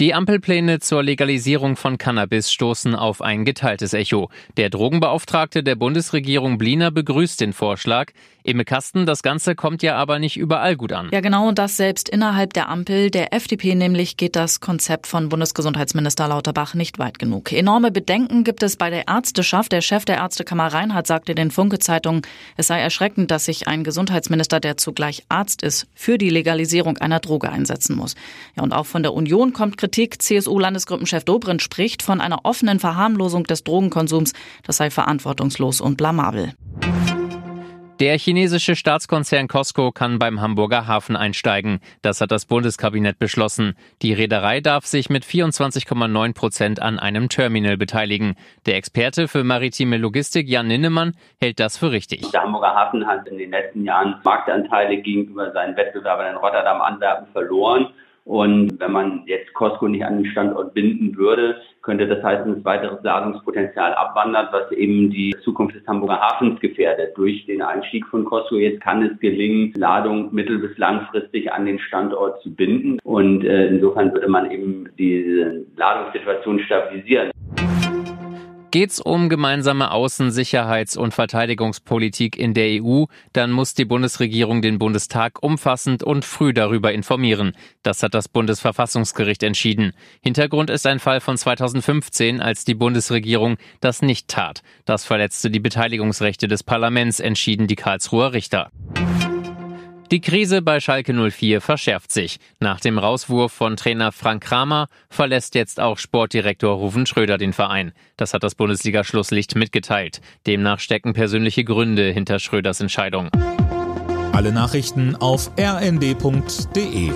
Die Ampelpläne zur Legalisierung von Cannabis stoßen auf ein geteiltes Echo. Der Drogenbeauftragte der Bundesregierung Bliner begrüßt den Vorschlag. Emme Kasten, das Ganze kommt ja aber nicht überall gut an. Ja, genau, das selbst innerhalb der Ampel. Der FDP nämlich geht das Konzept von Bundesgesundheitsminister Lauterbach nicht weit genug. Enorme Bedenken gibt es bei der Ärzteschaft. Der Chef der Ärztekammer Reinhardt sagte den Funke-Zeitungen, es sei erschreckend, dass sich ein Gesundheitsminister, der zugleich Arzt ist, für die Legalisierung einer Droge einsetzen muss. Ja, und auch von der Union kommt Kritik. CSU-Landesgruppenchef Dobrindt spricht von einer offenen Verharmlosung des Drogenkonsums. Das sei verantwortungslos und blamabel. Der chinesische Staatskonzern Costco kann beim Hamburger Hafen einsteigen. Das hat das Bundeskabinett beschlossen. Die Reederei darf sich mit 24,9 Prozent an einem Terminal beteiligen. Der Experte für maritime Logistik Jan Ninnemann hält das für richtig. Der Hamburger Hafen hat in den letzten Jahren Marktanteile gegenüber seinen Wettbewerbern in Rotterdam, Antwerpen verloren. Und wenn man jetzt Costco nicht an den Standort binden würde, könnte das heißen, dass weiteres Ladungspotenzial abwandert, was eben die Zukunft des Hamburger Hafens gefährdet. Durch den Einstieg von Costco jetzt kann es gelingen, Ladung mittel- bis langfristig an den Standort zu binden. Und äh, insofern würde man eben diese Ladungssituation stabilisieren. Geht's um gemeinsame Außen-, Sicherheits- und Verteidigungspolitik in der EU, dann muss die Bundesregierung den Bundestag umfassend und früh darüber informieren. Das hat das Bundesverfassungsgericht entschieden. Hintergrund ist ein Fall von 2015, als die Bundesregierung das nicht tat. Das verletzte die Beteiligungsrechte des Parlaments, entschieden die Karlsruher Richter. Die Krise bei Schalke 04 verschärft sich. Nach dem Rauswurf von Trainer Frank Kramer verlässt jetzt auch Sportdirektor Ruven Schröder den Verein. Das hat das Bundesliga-Schlusslicht mitgeteilt. Demnach stecken persönliche Gründe hinter Schröders Entscheidung. Alle Nachrichten auf rnd.de